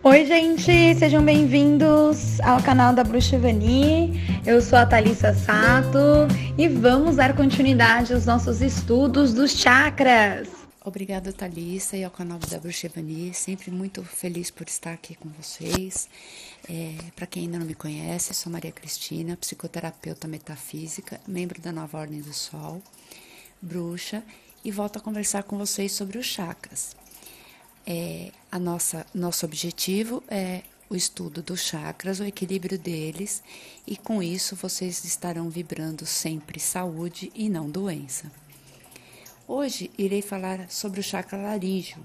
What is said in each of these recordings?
Oi, gente, sejam bem-vindos ao canal da Bruxa Vani. Eu sou a Thalissa Sato e vamos dar continuidade aos nossos estudos dos chakras. Obrigada, Thalissa, e ao canal da Bruxa Vani. Sempre muito feliz por estar aqui com vocês. É, Para quem ainda não me conhece, sou Maria Cristina, psicoterapeuta metafísica, membro da Nova Ordem do Sol, bruxa, e volto a conversar com vocês sobre os chakras. É, a nossa, nosso objetivo é o estudo dos chakras, o equilíbrio deles, e com isso vocês estarão vibrando sempre saúde e não doença. Hoje irei falar sobre o chakra laríngeo,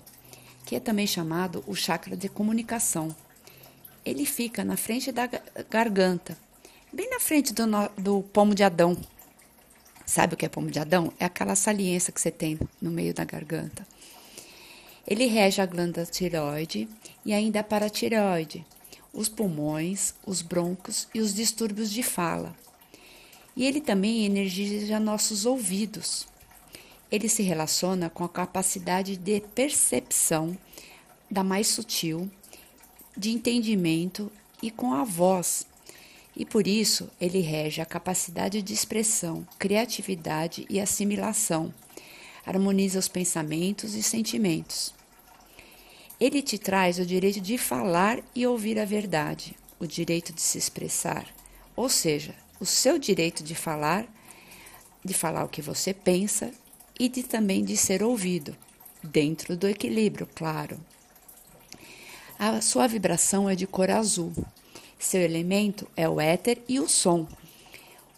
que é também chamado o chakra de comunicação. Ele fica na frente da garganta, bem na frente do, do pomo de Adão. Sabe o que é pomo de Adão? É aquela saliência que você tem no meio da garganta. Ele rege a glândula tireoide e ainda a paratireoide, os pulmões, os broncos e os distúrbios de fala. E ele também energiza nossos ouvidos. Ele se relaciona com a capacidade de percepção da mais sutil, de entendimento e com a voz. E por isso ele rege a capacidade de expressão, criatividade e assimilação harmoniza os pensamentos e sentimentos. Ele te traz o direito de falar e ouvir a verdade, o direito de se expressar, ou seja, o seu direito de falar, de falar o que você pensa e de também de ser ouvido, dentro do equilíbrio, claro. A sua vibração é de cor azul. Seu elemento é o éter e o som.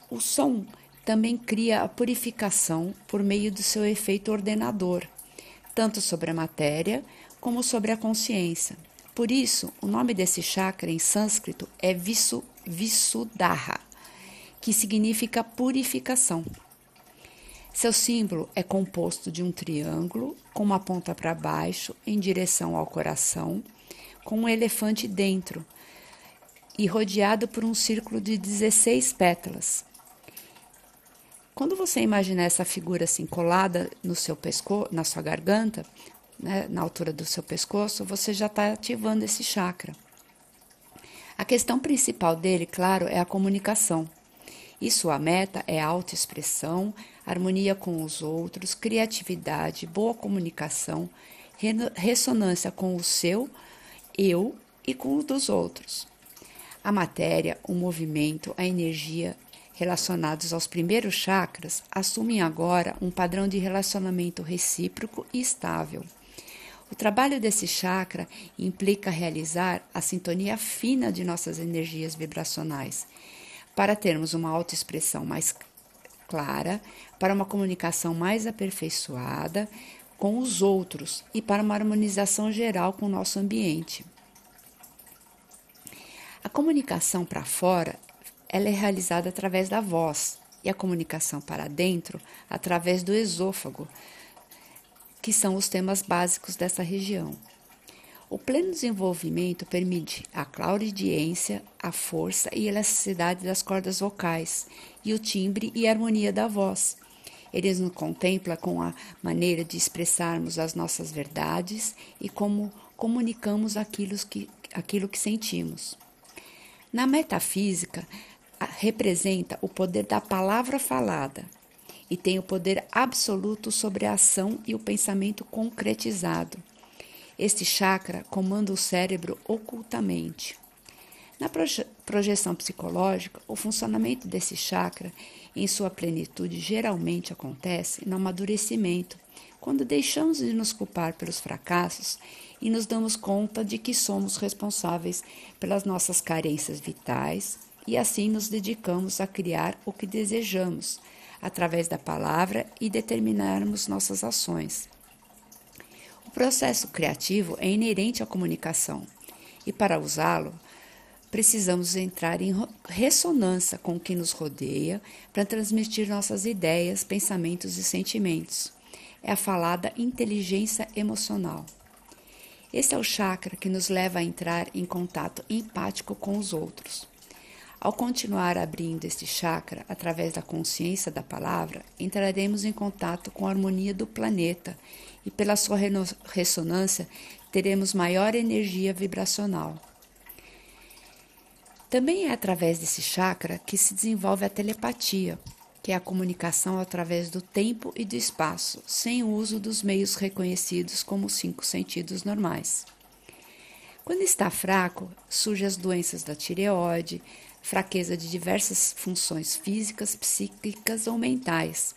O som também cria a purificação por meio do seu efeito ordenador, tanto sobre a matéria como sobre a consciência. Por isso, o nome desse chakra em sânscrito é Visu, Visuddha, que significa purificação. Seu símbolo é composto de um triângulo com uma ponta para baixo em direção ao coração, com um elefante dentro e rodeado por um círculo de 16 pétalas. Quando você imaginar essa figura assim colada no seu pescoço, na sua garganta, né, na altura do seu pescoço, você já está ativando esse chakra. A questão principal dele, claro, é a comunicação. E sua meta é autoexpressão, harmonia com os outros, criatividade, boa comunicação, ressonância com o seu eu e com o dos outros. A matéria, o movimento, a energia relacionados aos primeiros chakras assumem agora um padrão de relacionamento recíproco e estável. O trabalho desse chakra implica realizar a sintonia fina de nossas energias vibracionais, para termos uma autoexpressão mais clara, para uma comunicação mais aperfeiçoada com os outros e para uma harmonização geral com o nosso ambiente. A comunicação para fora ela é realizada através da voz e a comunicação para dentro através do esôfago, que são os temas básicos dessa região. O pleno desenvolvimento permite a claudiência, a força e elasticidade das cordas vocais e o timbre e harmonia da voz. Ele nos contempla com a maneira de expressarmos as nossas verdades e como comunicamos aquilo que, aquilo que sentimos. Na metafísica, representa o poder da palavra falada e tem o poder absoluto sobre a ação e o pensamento concretizado. Este chakra comanda o cérebro ocultamente. Na proje projeção psicológica, o funcionamento desse chakra em sua plenitude geralmente acontece no amadurecimento, quando deixamos de nos culpar pelos fracassos e nos damos conta de que somos responsáveis pelas nossas carências vitais, e assim nos dedicamos a criar o que desejamos através da palavra e determinarmos nossas ações. O processo criativo é inerente à comunicação e, para usá-lo, precisamos entrar em ressonância com o que nos rodeia para transmitir nossas ideias, pensamentos e sentimentos. É a falada inteligência emocional. Esse é o chakra que nos leva a entrar em contato empático com os outros. Ao continuar abrindo este chakra através da consciência da palavra, entraremos em contato com a harmonia do planeta e, pela sua ressonância, teremos maior energia vibracional. Também é através desse chakra que se desenvolve a telepatia, que é a comunicação através do tempo e do espaço, sem o uso dos meios reconhecidos como os cinco sentidos normais. Quando está fraco, surgem as doenças da tireoide, fraqueza de diversas funções físicas, psíquicas ou mentais.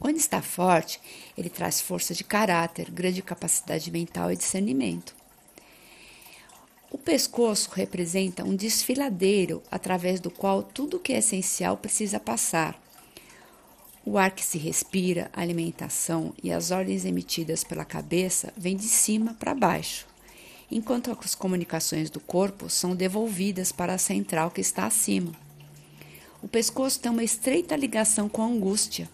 Quando está forte, ele traz força de caráter, grande capacidade mental e discernimento. O pescoço representa um desfiladeiro através do qual tudo o que é essencial precisa passar. O ar que se respira, a alimentação e as ordens emitidas pela cabeça vêm de cima para baixo, enquanto as comunicações do corpo são devolvidas para a central que está acima. O pescoço tem uma estreita ligação com a angústia,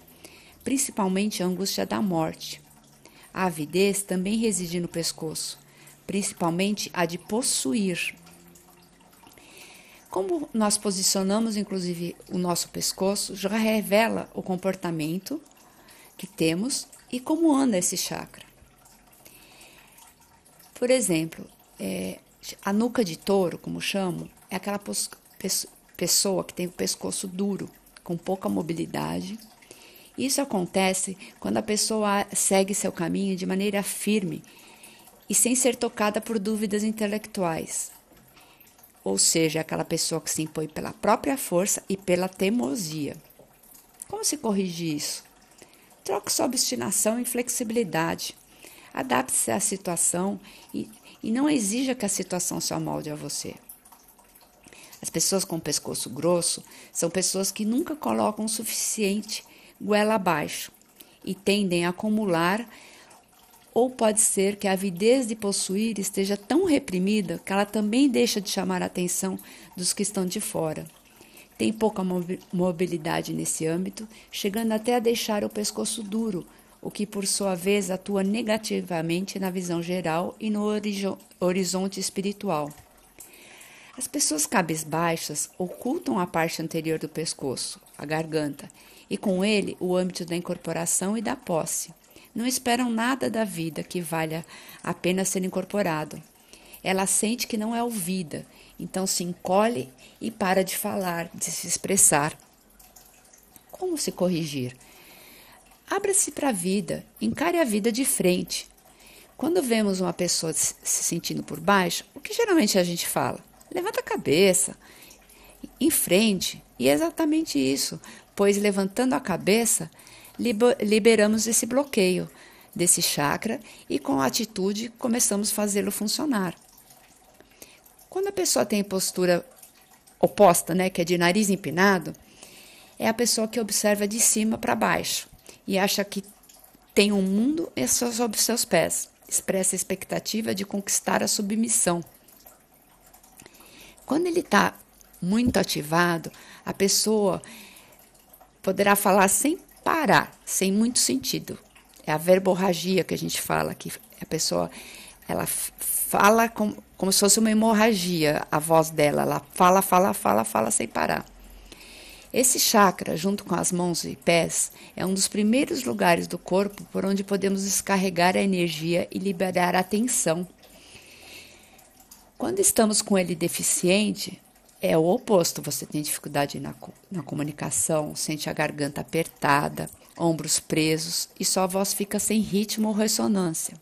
principalmente a angústia da morte. A avidez também reside no pescoço principalmente a de possuir. Como nós posicionamos, inclusive, o nosso pescoço, já revela o comportamento que temos e como anda esse chakra. Por exemplo, é, a nuca de touro, como chamo, é aquela pessoa que tem o pescoço duro, com pouca mobilidade. Isso acontece quando a pessoa segue seu caminho de maneira firme e sem ser tocada por dúvidas intelectuais. Ou seja, aquela pessoa que se impõe pela própria força e pela teimosia. Como se corrige isso? Troque sua obstinação em flexibilidade. Adapte-se à situação e, e não exija que a situação se amolde a você. As pessoas com pescoço grosso são pessoas que nunca colocam o suficiente goela abaixo e tendem a acumular ou pode ser que a avidez de possuir esteja tão reprimida que ela também deixa de chamar a atenção dos que estão de fora. Tem pouca mobilidade nesse âmbito, chegando até a deixar o pescoço duro, o que por sua vez atua negativamente na visão geral e no horizonte espiritual. As pessoas cabisbaixas ocultam a parte anterior do pescoço, a garganta, e com ele o âmbito da incorporação e da posse não esperam nada da vida que valha a pena ser incorporado. Ela sente que não é ouvida, então se encolhe e para de falar, de se expressar. Como se corrigir? Abra-se para a vida, encare a vida de frente. Quando vemos uma pessoa se sentindo por baixo, o que geralmente a gente fala? Levanta a cabeça, em frente. E é exatamente isso, pois levantando a cabeça, liberamos esse bloqueio desse chakra e com a atitude começamos a fazê-lo funcionar. Quando a pessoa tem postura oposta, né, que é de nariz empinado, é a pessoa que observa de cima para baixo e acha que tem um mundo e só sob seus pés. Expressa a expectativa de conquistar a submissão. Quando ele está muito ativado, a pessoa poderá falar sem parar, sem muito sentido. É a verborragia que a gente fala, que a pessoa ela fala como, como se fosse uma hemorragia, a voz dela. Ela fala, fala, fala, fala sem parar. Esse chakra, junto com as mãos e pés, é um dos primeiros lugares do corpo por onde podemos descarregar a energia e liberar a tensão. Quando estamos com ele deficiente, é o oposto. Você tem dificuldade na, na comunicação, sente a garganta apertada, ombros presos e sua voz fica sem ritmo ou ressonância.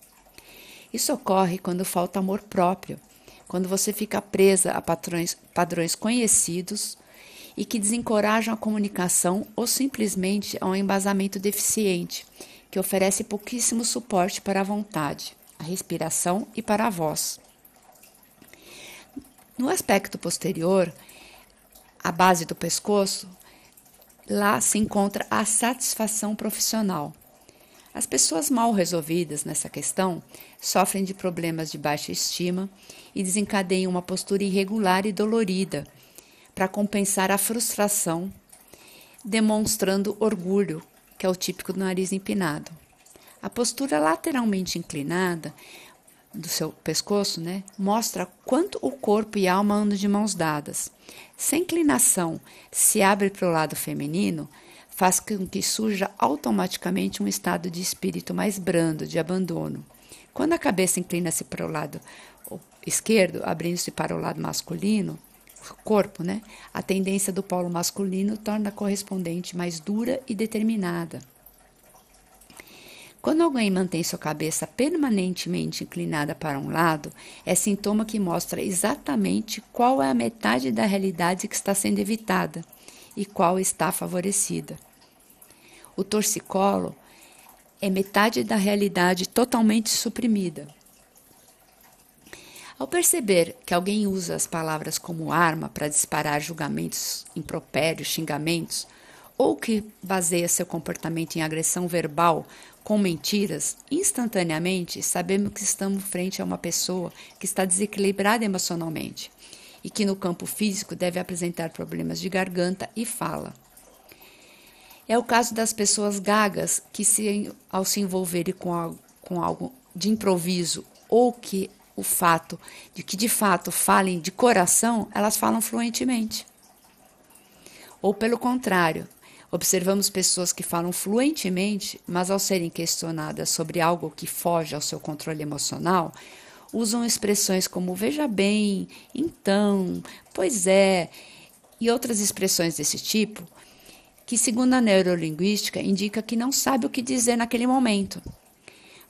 Isso ocorre quando falta amor próprio, quando você fica presa a padrões conhecidos e que desencorajam a comunicação ou simplesmente a um embasamento deficiente, que oferece pouquíssimo suporte para a vontade, a respiração e para a voz. No aspecto posterior, a base do pescoço, lá se encontra a satisfação profissional. As pessoas mal resolvidas nessa questão sofrem de problemas de baixa estima e desencadeiam uma postura irregular e dolorida para compensar a frustração, demonstrando orgulho, que é o típico do nariz empinado. A postura lateralmente inclinada do seu pescoço, né, mostra quanto o corpo e a alma andam de mãos dadas. Se a inclinação se abre para o lado feminino, faz com que surja automaticamente um estado de espírito mais brando, de abandono, Quando a cabeça inclina-se para o lado esquerdo, abrindo-se para o lado masculino, corpo, né? A tendência do polo masculino torna a correspondente mais dura e determinada. Quando alguém mantém sua cabeça permanentemente inclinada para um lado, é sintoma que mostra exatamente qual é a metade da realidade que está sendo evitada e qual está favorecida. O torcicolo é metade da realidade totalmente suprimida. Ao perceber que alguém usa as palavras como arma para disparar julgamentos impropérios, xingamentos, ou que baseia seu comportamento em agressão verbal com mentiras, instantaneamente sabemos que estamos frente a uma pessoa que está desequilibrada emocionalmente e que no campo físico deve apresentar problemas de garganta e fala. É o caso das pessoas gagas que, se, ao se envolverem com algo, com algo de improviso ou que o fato de que de fato falem de coração, elas falam fluentemente. Ou pelo contrário, Observamos pessoas que falam fluentemente, mas ao serem questionadas sobre algo que foge ao seu controle emocional, usam expressões como veja bem, então, pois é, e outras expressões desse tipo, que, segundo a neurolinguística, indica que não sabe o que dizer naquele momento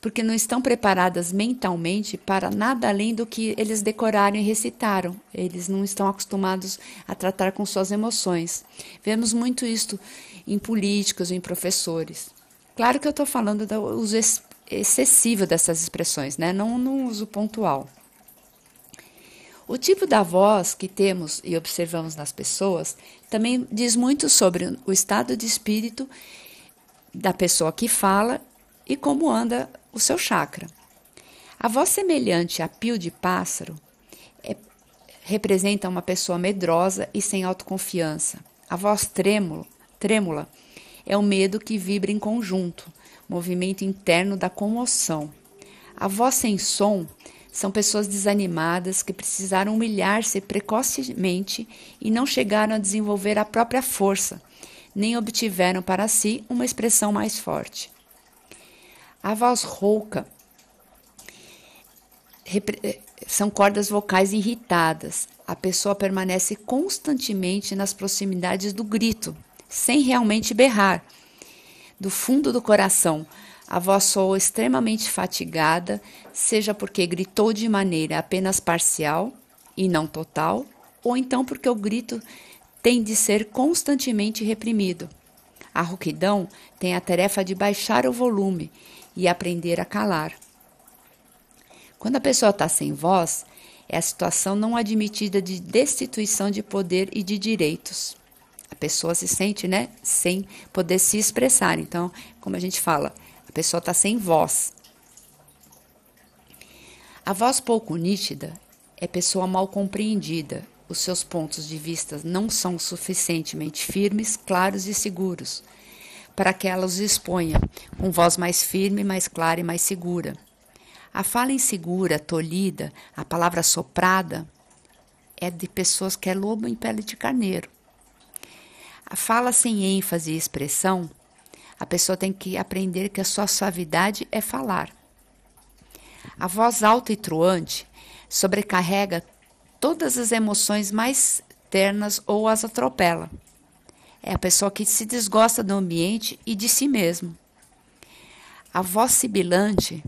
porque não estão preparadas mentalmente para nada além do que eles decoraram e recitaram. Eles não estão acostumados a tratar com suas emoções. Vemos muito isto em políticos, em professores. Claro que eu estou falando do uso excessivo dessas expressões, né? não no uso pontual. O tipo da voz que temos e observamos nas pessoas também diz muito sobre o estado de espírito da pessoa que fala e como anda o seu chakra. A voz semelhante a pio de pássaro é, representa uma pessoa medrosa e sem autoconfiança. A voz trêmulo, trêmula é o medo que vibra em conjunto, movimento interno da comoção. A voz sem som são pessoas desanimadas que precisaram humilhar-se precocemente e não chegaram a desenvolver a própria força, nem obtiveram para si uma expressão mais forte. A voz rouca eh, são cordas vocais irritadas. A pessoa permanece constantemente nas proximidades do grito, sem realmente berrar. Do fundo do coração, a voz soa extremamente fatigada, seja porque gritou de maneira apenas parcial e não total, ou então porque o grito tem de ser constantemente reprimido. A rouquidão tem a tarefa de baixar o volume e aprender a calar. Quando a pessoa está sem voz, é a situação não admitida de destituição de poder e de direitos. A pessoa se sente, né, sem poder se expressar. Então, como a gente fala, a pessoa está sem voz. A voz pouco nítida é pessoa mal compreendida. Os seus pontos de vista não são suficientemente firmes, claros e seguros para que ela os exponha, com voz mais firme, mais clara e mais segura. A fala insegura, tolhida, a palavra soprada, é de pessoas que é lobo em pele de carneiro. A fala sem ênfase e expressão, a pessoa tem que aprender que a sua suavidade é falar. A voz alta e truante sobrecarrega todas as emoções mais ternas ou as atropela. É a pessoa que se desgosta do ambiente e de si mesmo. A voz sibilante,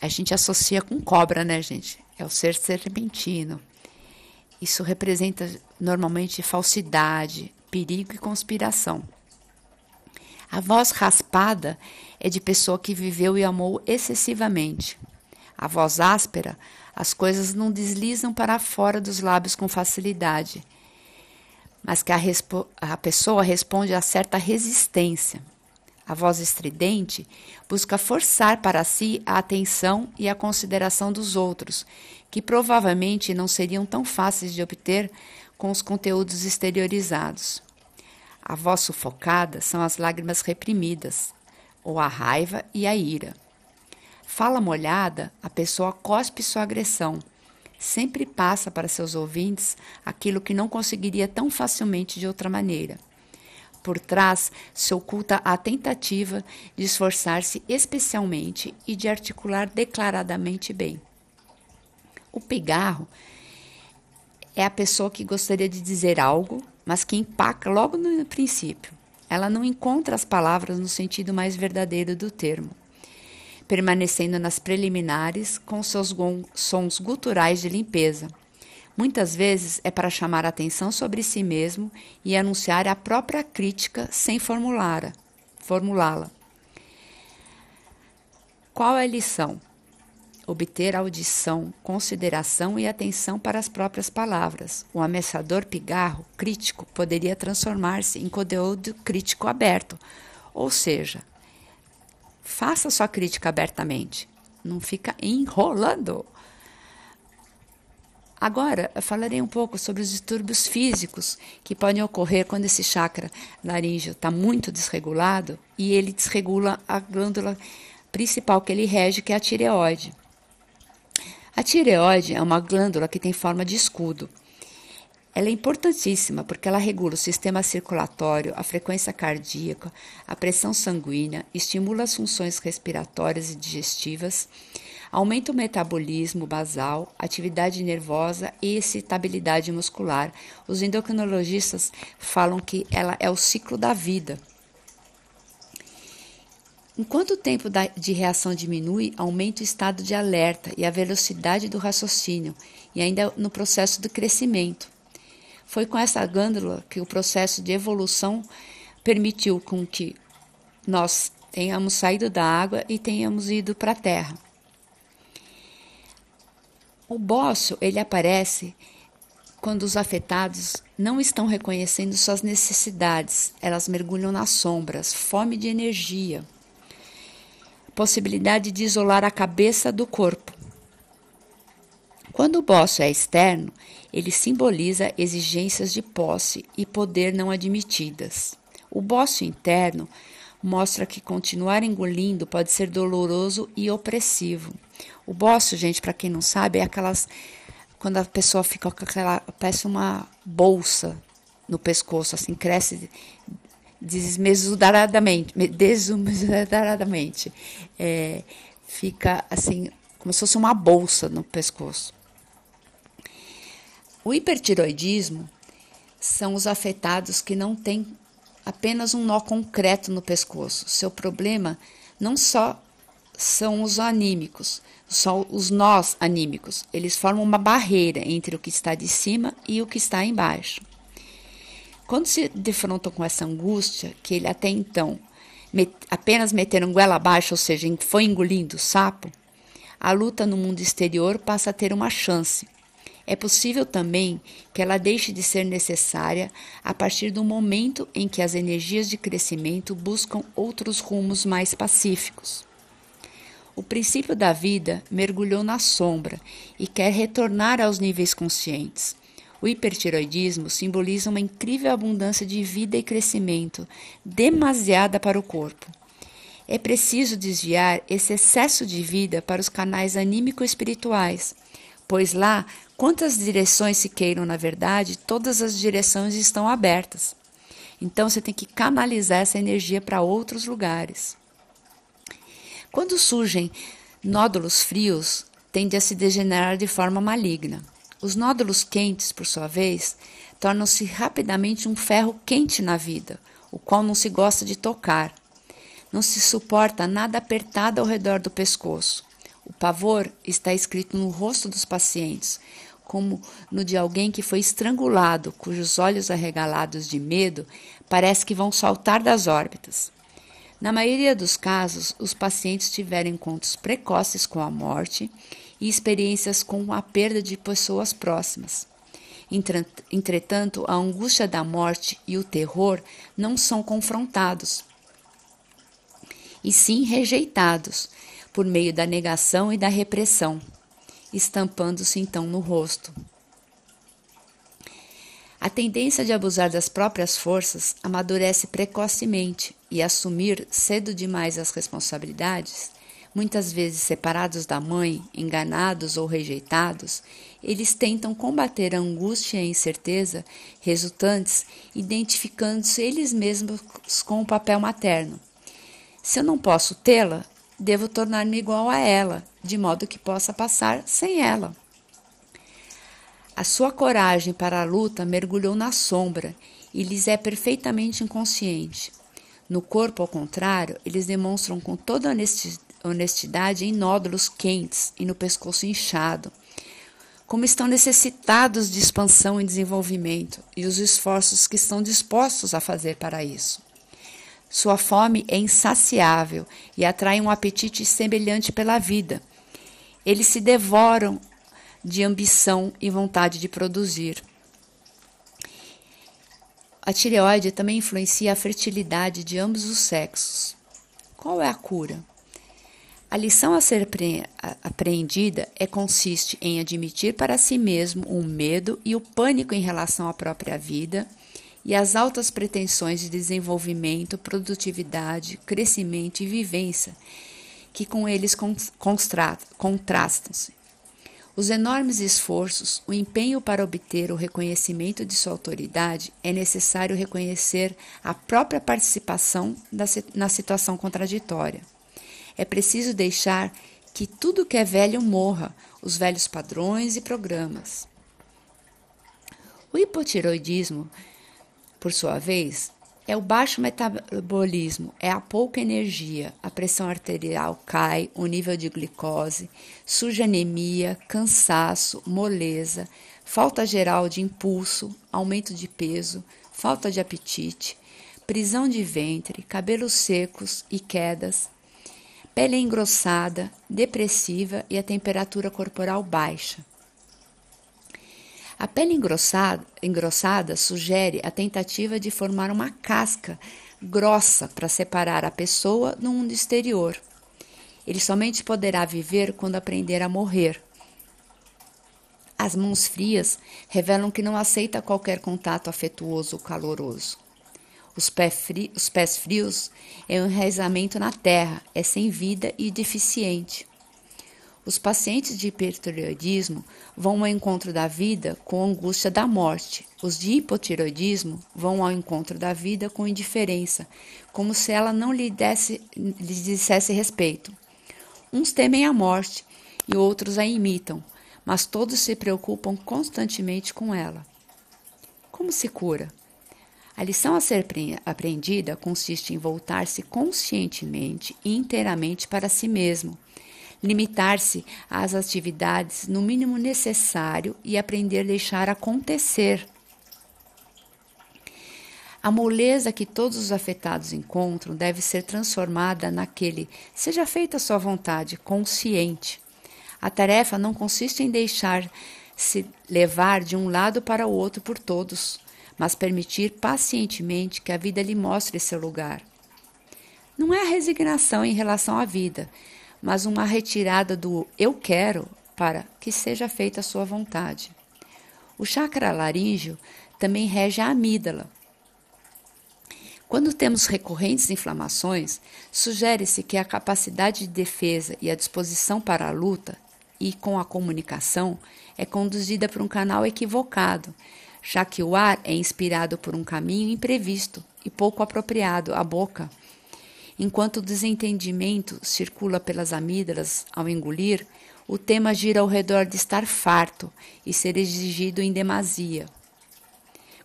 a gente associa com cobra, né, gente? É o ser serpentino. Isso representa normalmente falsidade, perigo e conspiração. A voz raspada é de pessoa que viveu e amou excessivamente. A voz áspera, as coisas não deslizam para fora dos lábios com facilidade mas que a, a pessoa responde a certa resistência. A voz estridente busca forçar para si a atenção e a consideração dos outros, que provavelmente não seriam tão fáceis de obter com os conteúdos exteriorizados. A voz sufocada são as lágrimas reprimidas, ou a raiva e a ira. Fala molhada, a pessoa cospe sua agressão sempre passa para seus ouvintes aquilo que não conseguiria tão facilmente de outra maneira. Por trás se oculta a tentativa de esforçar-se especialmente e de articular declaradamente bem. O pigarro é a pessoa que gostaria de dizer algo, mas que empaca logo no princípio. Ela não encontra as palavras no sentido mais verdadeiro do termo, permanecendo nas preliminares com seus sons guturais de limpeza Muitas vezes é para chamar atenção sobre si mesmo e anunciar a própria crítica sem formulá-la. Formulá Qual é a lição? Obter audição, consideração e atenção para as próprias palavras. O ameaçador pigarro crítico poderia transformar-se em conteúdo crítico aberto, ou seja, faça sua crítica abertamente, não fica enrolando. Agora, eu falarei um pouco sobre os distúrbios físicos que podem ocorrer quando esse chakra laríngeo está muito desregulado e ele desregula a glândula principal que ele rege, que é a tireoide. A tireoide é uma glândula que tem forma de escudo. Ela é importantíssima porque ela regula o sistema circulatório, a frequência cardíaca, a pressão sanguínea, estimula as funções respiratórias e digestivas aumenta o metabolismo basal, atividade nervosa e excitabilidade muscular. Os endocrinologistas falam que ela é o ciclo da vida. Enquanto o tempo de reação diminui, aumenta o estado de alerta e a velocidade do raciocínio, e ainda no processo do crescimento. Foi com essa glândula que o processo de evolução permitiu com que nós tenhamos saído da água e tenhamos ido para a terra. O bócio, ele aparece quando os afetados não estão reconhecendo suas necessidades, elas mergulham nas sombras, fome de energia, possibilidade de isolar a cabeça do corpo. Quando o bócio é externo, ele simboliza exigências de posse e poder não admitidas. O bócio interno mostra que continuar engolindo pode ser doloroso e opressivo. O bócio, gente, para quem não sabe, é aquelas quando a pessoa fica com aquela parece uma bolsa no pescoço, assim, cresce desmesuradamente, desmesuradamente. É, fica assim, como se fosse uma bolsa no pescoço. O hipertiroidismo são os afetados que não têm apenas um nó concreto no pescoço. Seu problema não só são os anímicos, são os nós anímicos. Eles formam uma barreira entre o que está de cima e o que está embaixo. Quando se defrontam com essa angústia, que ele até então met, apenas meteram goela abaixo, ou seja, foi engolindo o sapo, a luta no mundo exterior passa a ter uma chance. É possível também que ela deixe de ser necessária a partir do momento em que as energias de crescimento buscam outros rumos mais pacíficos. O princípio da vida mergulhou na sombra e quer retornar aos níveis conscientes. O hipertiroidismo simboliza uma incrível abundância de vida e crescimento, demasiada para o corpo. É preciso desviar esse excesso de vida para os canais anímico-espirituais, pois lá, quantas direções se queiram, na verdade, todas as direções estão abertas. Então você tem que canalizar essa energia para outros lugares. Quando surgem nódulos frios, tende a se degenerar de forma maligna. Os nódulos quentes, por sua vez, tornam-se rapidamente um ferro quente na vida, o qual não se gosta de tocar. Não se suporta nada apertado ao redor do pescoço. O pavor está escrito no rosto dos pacientes, como no de alguém que foi estrangulado, cujos olhos arregalados de medo parece que vão saltar das órbitas. Na maioria dos casos, os pacientes tiveram encontros precoces com a morte e experiências com a perda de pessoas próximas. Entretanto, a angústia da morte e o terror não são confrontados, e sim rejeitados por meio da negação e da repressão, estampando-se então no rosto. A tendência de abusar das próprias forças amadurece precocemente e assumir cedo demais as responsabilidades Muitas vezes separados da mãe, enganados ou rejeitados, eles tentam combater a angústia e a incerteza resultantes, identificando-se eles mesmos com o papel materno. Se eu não posso tê-la, devo tornar-me igual a ela, de modo que possa passar sem ela. A sua coragem para a luta mergulhou na sombra e lhes é perfeitamente inconsciente. No corpo, ao contrário, eles demonstram com toda honestidade em nódulos quentes e no pescoço inchado. Como estão necessitados de expansão e desenvolvimento e os esforços que estão dispostos a fazer para isso. Sua fome é insaciável e atrai um apetite semelhante pela vida. Eles se devoram de ambição e vontade de produzir. A tireoide também influencia a fertilidade de ambos os sexos. Qual é a cura? A lição a ser apreendida é consiste em admitir para si mesmo o medo e o pânico em relação à própria vida e as altas pretensões de desenvolvimento, produtividade, crescimento e vivência que com eles contrastam-se. Os enormes esforços, o empenho para obter o reconhecimento de sua autoridade, é necessário reconhecer a própria participação na situação contraditória. É preciso deixar que tudo que é velho morra, os velhos padrões e programas. O hipotiroidismo, por sua vez, é o baixo metabolismo, é a pouca energia, a pressão arterial cai, o nível de glicose, surge anemia, cansaço, moleza, falta geral de impulso, aumento de peso, falta de apetite, prisão de ventre, cabelos secos e quedas, pele engrossada, depressiva e a temperatura corporal baixa. A pele engrossada, engrossada sugere a tentativa de formar uma casca grossa para separar a pessoa do mundo exterior. Ele somente poderá viver quando aprender a morrer. As mãos frias revelam que não aceita qualquer contato afetuoso ou caloroso. Os, pé fri os pés frios é um enraizamento na terra, é sem vida e deficiente. Os pacientes de hipertireoidismo vão ao encontro da vida com angústia da morte. Os de hipotireoidismo vão ao encontro da vida com indiferença, como se ela não lhe, desse, lhe dissesse respeito. Uns temem a morte e outros a imitam, mas todos se preocupam constantemente com ela. Como se cura? A lição a ser aprendida consiste em voltar-se conscientemente e inteiramente para si mesmo limitar-se às atividades no mínimo necessário e aprender a deixar acontecer. A moleza que todos os afetados encontram deve ser transformada naquele seja feita a sua vontade, consciente. A tarefa não consiste em deixar-se levar de um lado para o outro por todos, mas permitir pacientemente que a vida lhe mostre seu lugar. Não é a resignação em relação à vida, mas uma retirada do eu quero para que seja feita a sua vontade. O chakra laríngeo também rege a amígdala. Quando temos recorrentes inflamações, sugere-se que a capacidade de defesa e a disposição para a luta e com a comunicação é conduzida por um canal equivocado, já que o ar é inspirado por um caminho imprevisto e pouco apropriado à boca Enquanto o desentendimento circula pelas amígdalas ao engolir, o tema gira ao redor de estar farto e ser exigido em demasia.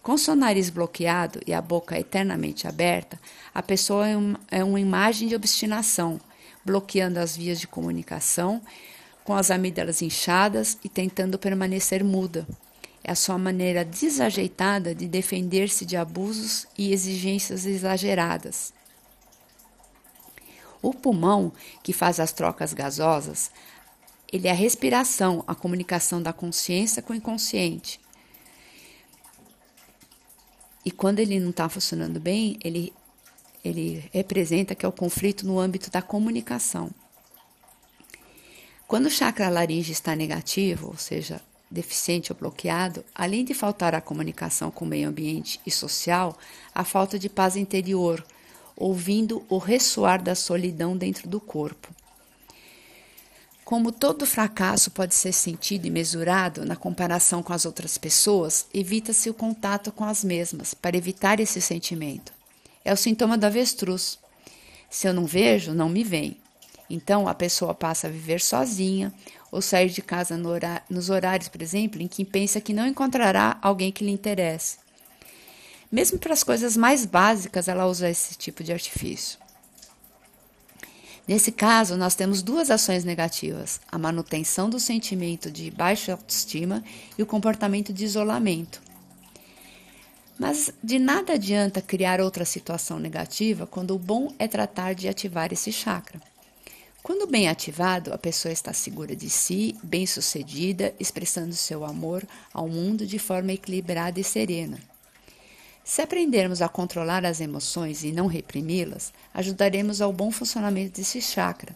Com seu nariz bloqueado e a boca eternamente aberta, a pessoa é, é uma imagem de obstinação, bloqueando as vias de comunicação, com as amígdalas inchadas e tentando permanecer muda. É a sua maneira desajeitada de defender-se de abusos e exigências exageradas. O pulmão, que faz as trocas gasosas, ele é a respiração, a comunicação da consciência com o inconsciente. E quando ele não está funcionando bem, ele, ele representa que é o conflito no âmbito da comunicação. Quando o chakra laringe está negativo, ou seja, deficiente ou bloqueado, além de faltar a comunicação com o meio ambiente e social, a falta de paz interior, ouvindo o ressoar da solidão dentro do corpo. Como todo fracasso pode ser sentido e mesurado na comparação com as outras pessoas, evita-se o contato com as mesmas para evitar esse sentimento. É o sintoma do avestruz. Se eu não vejo, não me vem. Então a pessoa passa a viver sozinha ou sair de casa no horário, nos horários, por exemplo, em que pensa que não encontrará alguém que lhe interesse. Mesmo para as coisas mais básicas, ela usa esse tipo de artifício. Nesse caso, nós temos duas ações negativas: a manutenção do sentimento de baixa autoestima e o comportamento de isolamento. Mas de nada adianta criar outra situação negativa quando o bom é tratar de ativar esse chakra. Quando bem ativado, a pessoa está segura de si, bem-sucedida, expressando seu amor ao mundo de forma equilibrada e serena. Se aprendermos a controlar as emoções e não reprimi-las, ajudaremos ao bom funcionamento desse chakra,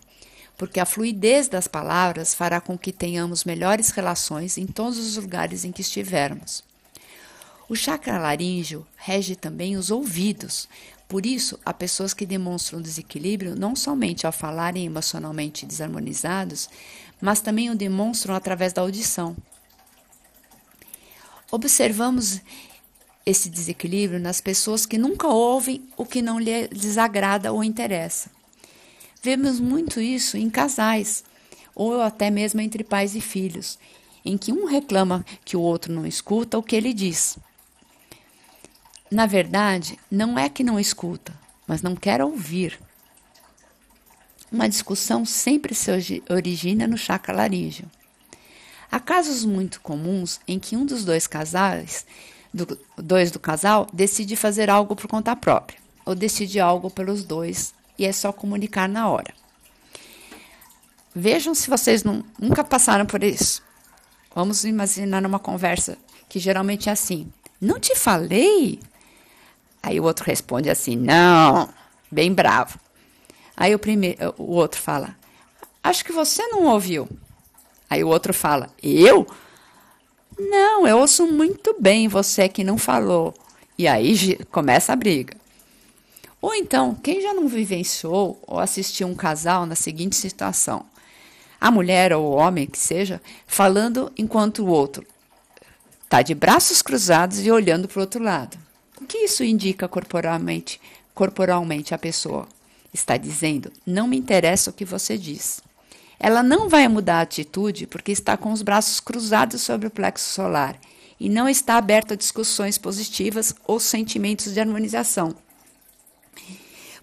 porque a fluidez das palavras fará com que tenhamos melhores relações em todos os lugares em que estivermos. O chakra laríngeo rege também os ouvidos, por isso, há pessoas que demonstram desequilíbrio não somente ao falarem emocionalmente desarmonizados, mas também o demonstram através da audição. Observamos esse desequilíbrio nas pessoas que nunca ouvem o que não lhe desagrada ou interessa. Vemos muito isso em casais, ou até mesmo entre pais e filhos, em que um reclama que o outro não escuta o que ele diz. Na verdade, não é que não escuta, mas não quer ouvir. Uma discussão sempre se origina no chakra laríngeo. Há casos muito comuns em que um dos dois casais, do, dois do casal, decide fazer algo por conta própria, ou decide algo pelos dois, e é só comunicar na hora. Vejam se vocês não, nunca passaram por isso. Vamos imaginar uma conversa que geralmente é assim: Não te falei? Aí o outro responde assim: não, bem bravo. Aí o, primeiro, o outro fala: acho que você não ouviu. Aí o outro fala: eu? Não, eu ouço muito bem você que não falou. E aí começa a briga. Ou então, quem já não vivenciou ou assistiu um casal na seguinte situação? A mulher ou o homem, que seja, falando enquanto o outro está de braços cruzados e olhando para o outro lado. O que isso indica corporalmente, corporalmente a pessoa? Está dizendo: não me interessa o que você diz. Ela não vai mudar a atitude porque está com os braços cruzados sobre o plexo solar e não está aberta a discussões positivas ou sentimentos de harmonização.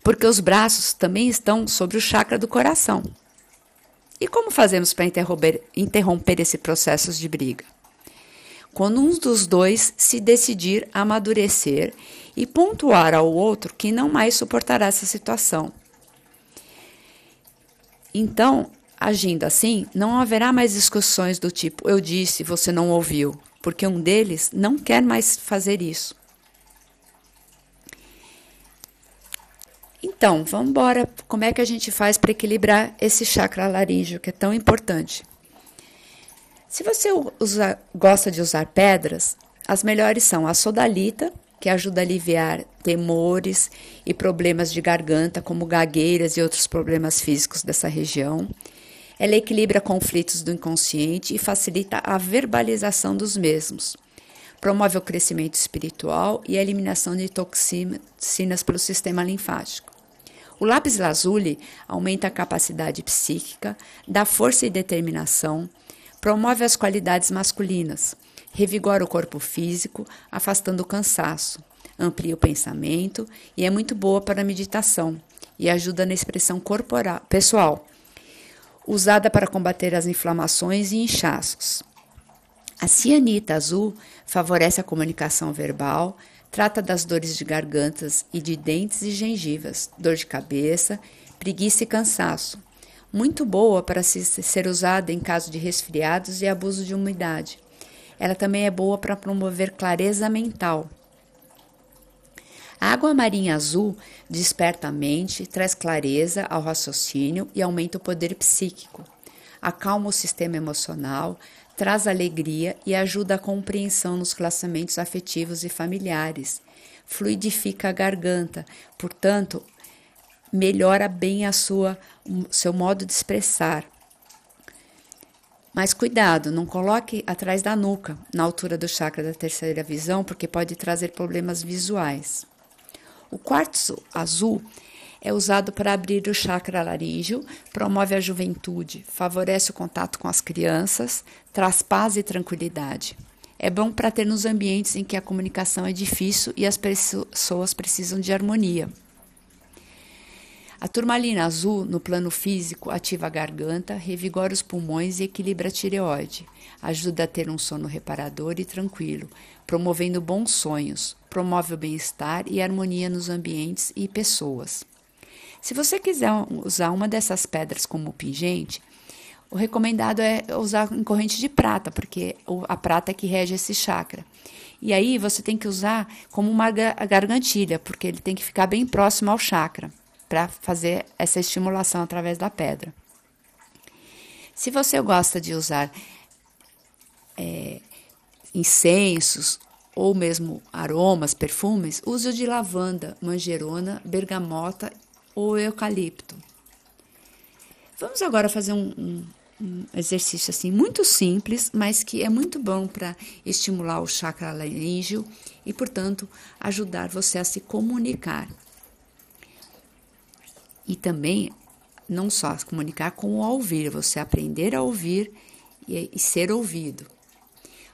Porque os braços também estão sobre o chakra do coração. E como fazemos para interromper, interromper esse processo de briga? quando um dos dois se decidir amadurecer e pontuar ao outro que não mais suportará essa situação. Então, agindo assim, não haverá mais discussões do tipo eu disse, você não ouviu, porque um deles não quer mais fazer isso. Então, vamos embora. Como é que a gente faz para equilibrar esse chakra laríngeo que é tão importante? Se você usa, gosta de usar pedras, as melhores são a sodalita, que ajuda a aliviar temores e problemas de garganta, como gagueiras e outros problemas físicos dessa região. Ela equilibra conflitos do inconsciente e facilita a verbalização dos mesmos. Promove o crescimento espiritual e a eliminação de toxinas pelo sistema linfático. O lápis lazuli aumenta a capacidade psíquica, dá força e determinação, Promove as qualidades masculinas, revigora o corpo físico, afastando o cansaço, amplia o pensamento e é muito boa para a meditação e ajuda na expressão corporal, pessoal, usada para combater as inflamações e inchaços. A cianita azul favorece a comunicação verbal, trata das dores de gargantas e de dentes e gengivas, dor de cabeça, preguiça e cansaço muito boa para ser usada em caso de resfriados e abuso de umidade. Ela também é boa para promover clareza mental. A água marinha azul desperta a mente, traz clareza ao raciocínio e aumenta o poder psíquico. Acalma o sistema emocional, traz alegria e ajuda a compreensão nos relacionamentos afetivos e familiares. Fluidifica a garganta, portanto, melhora bem a sua seu modo de expressar. Mas cuidado, não coloque atrás da nuca, na altura do chakra da terceira visão, porque pode trazer problemas visuais. O quartzo azul é usado para abrir o chakra laríngeo, promove a juventude, favorece o contato com as crianças, traz paz e tranquilidade. É bom para ter nos ambientes em que a comunicação é difícil e as pessoas precisam de harmonia. A turmalina azul, no plano físico, ativa a garganta, revigora os pulmões e equilibra a tireoide. Ajuda a ter um sono reparador e tranquilo, promovendo bons sonhos, promove o bem-estar e harmonia nos ambientes e pessoas. Se você quiser usar uma dessas pedras como pingente, o recomendado é usar em corrente de prata, porque a prata é que rege esse chakra. E aí você tem que usar como uma gargantilha, porque ele tem que ficar bem próximo ao chakra para fazer essa estimulação através da pedra. Se você gosta de usar é, incensos ou mesmo aromas, perfumes, use o de lavanda, manjerona, bergamota ou eucalipto. Vamos agora fazer um, um, um exercício assim muito simples, mas que é muito bom para estimular o chakra laríngeo e, portanto, ajudar você a se comunicar e também não só comunicar com o ouvir, você aprender a ouvir e, e ser ouvido.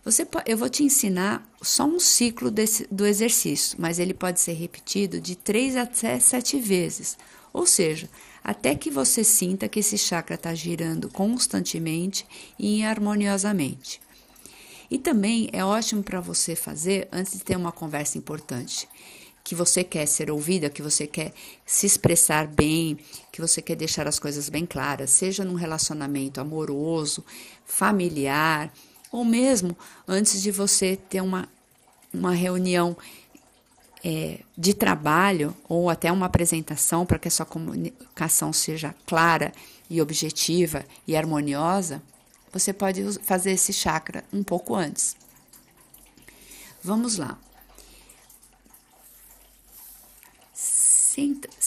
Você, eu vou te ensinar só um ciclo desse, do exercício, mas ele pode ser repetido de três até sete vezes, ou seja, até que você sinta que esse chakra está girando constantemente e harmoniosamente. E também é ótimo para você fazer antes de ter uma conversa importante que você quer ser ouvida, que você quer se expressar bem, que você quer deixar as coisas bem claras, seja num relacionamento amoroso, familiar, ou mesmo antes de você ter uma, uma reunião é, de trabalho ou até uma apresentação para que a sua comunicação seja clara e objetiva e harmoniosa, você pode fazer esse chakra um pouco antes. Vamos lá.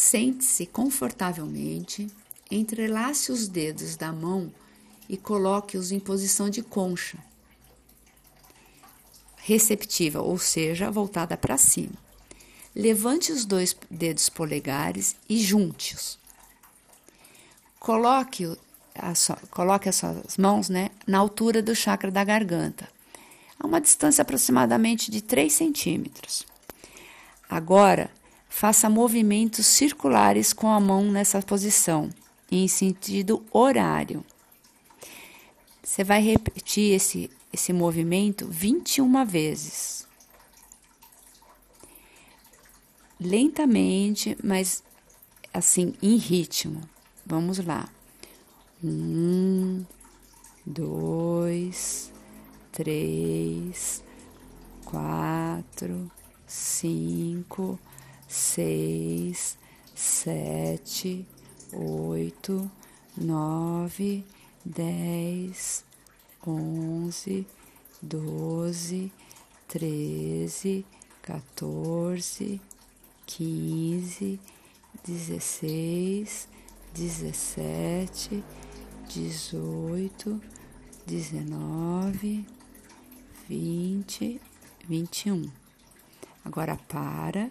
Sente-se confortavelmente, entrelace os dedos da mão e coloque-os em posição de concha, receptiva, ou seja, voltada para cima. Levante os dois dedos polegares e junte-os. Coloque, a sua, coloque as suas mãos né, na altura do chakra da garganta, a uma distância aproximadamente de 3 centímetros. Agora, Faça movimentos circulares com a mão nessa posição, em sentido horário. Você vai repetir esse, esse movimento 21 vezes. Lentamente, mas assim, em ritmo. Vamos lá. Um, dois, três, quatro, cinco seis, sete, oito, nove, dez, onze, doze, treze, quatorze, quinze, dezesseis, dezessete, dezoito, dezenove, vinte, vinte e um. Agora para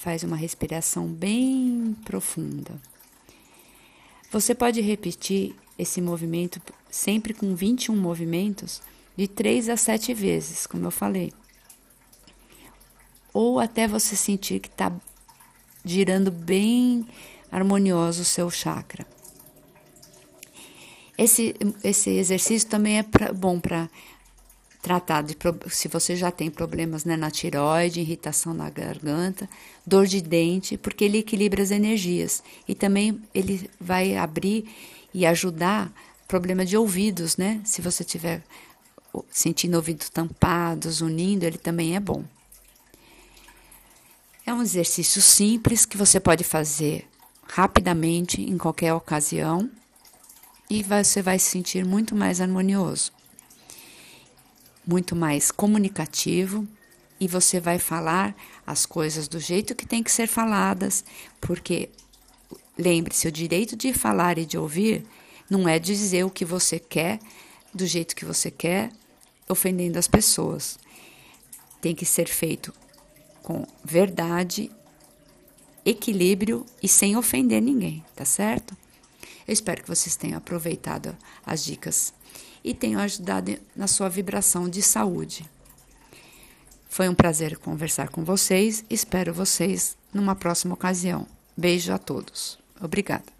Faz uma respiração bem profunda. Você pode repetir esse movimento sempre com 21 movimentos de 3 a 7 vezes, como eu falei. Ou até você sentir que está girando bem harmonioso o seu chakra. Esse, esse exercício também é pra, bom para tratar de se você já tem problemas né, na tiroide, irritação na garganta, dor de dente, porque ele equilibra as energias e também ele vai abrir e ajudar problema de ouvidos, né? Se você tiver sentindo ouvidos tampados, unindo, ele também é bom. É um exercício simples que você pode fazer rapidamente em qualquer ocasião e você vai se sentir muito mais harmonioso muito mais comunicativo e você vai falar as coisas do jeito que tem que ser faladas, porque lembre-se, o direito de falar e de ouvir não é dizer o que você quer do jeito que você quer, ofendendo as pessoas. Tem que ser feito com verdade, equilíbrio e sem ofender ninguém, tá certo? Eu espero que vocês tenham aproveitado as dicas e tenham ajudado na sua vibração de saúde. Foi um prazer conversar com vocês. Espero vocês numa próxima ocasião. Beijo a todos. Obrigada.